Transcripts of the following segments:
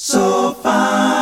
So fine,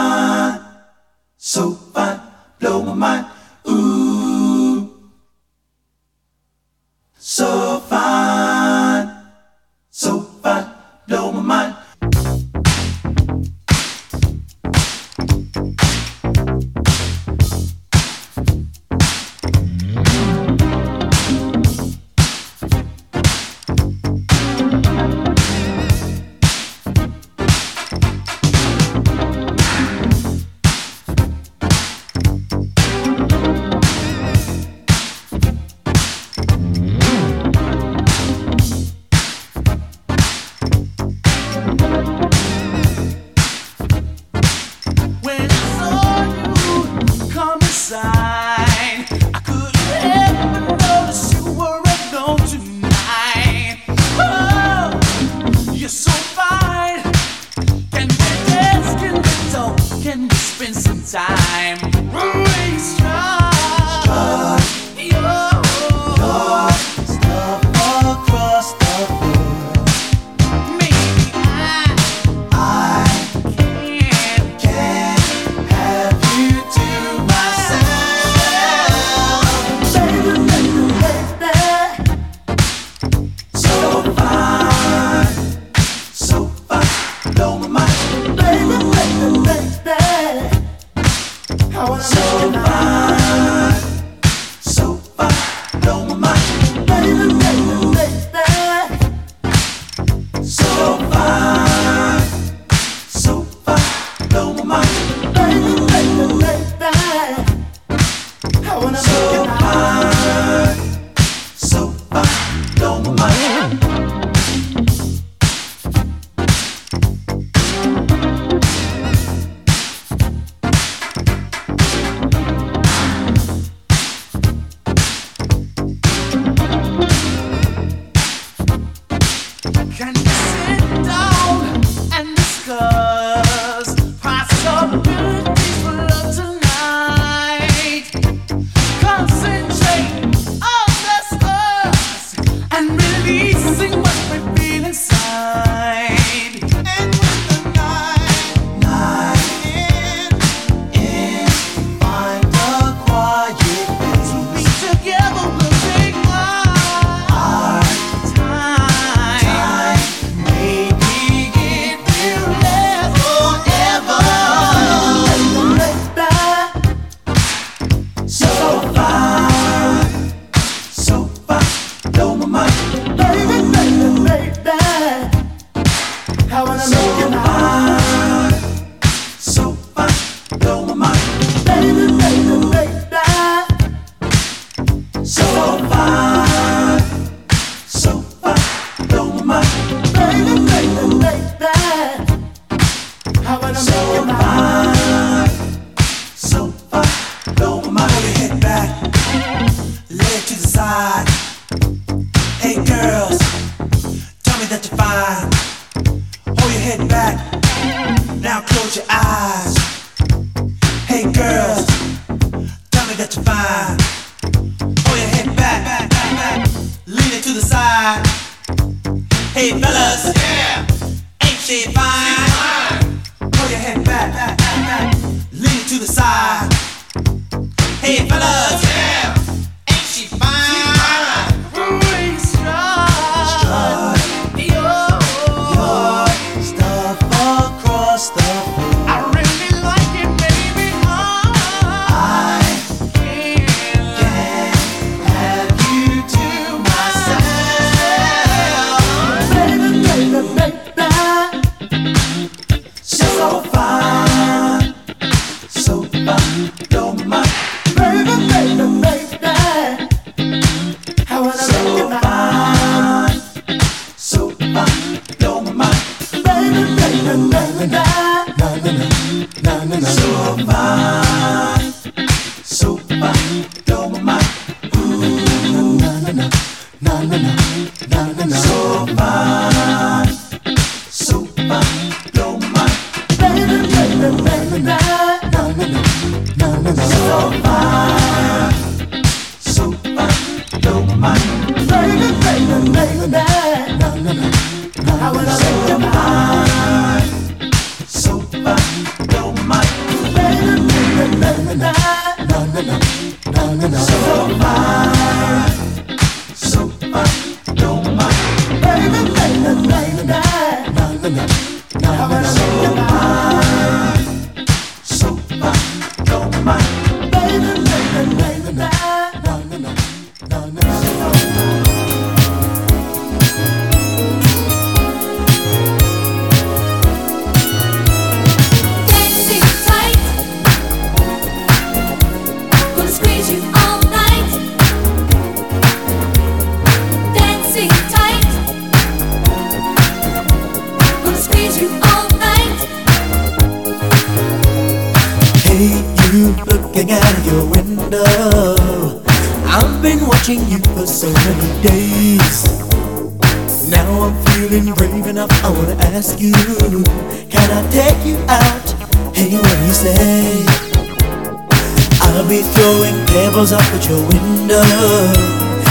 Be throwing pebbles up at your window.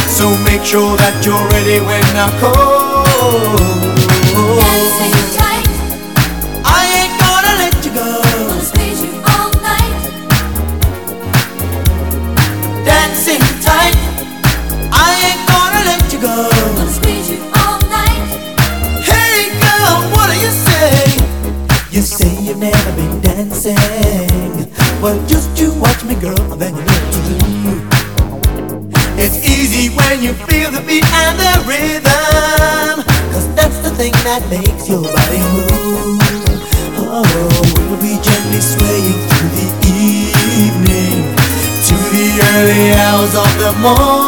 So make sure that you're ready when I call. makes your body move. Oh, we'll be gently swaying through the evening, to the early hours of the morning.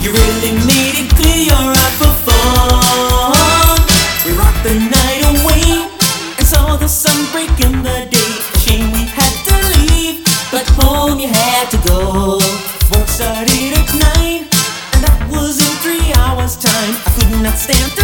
You really it clear, you're out for fun. We rocked the night away and saw the sun break in the day. Shame we had to leave, but home you had to go. Started at nine, and that was in three hours' time. I could not stand.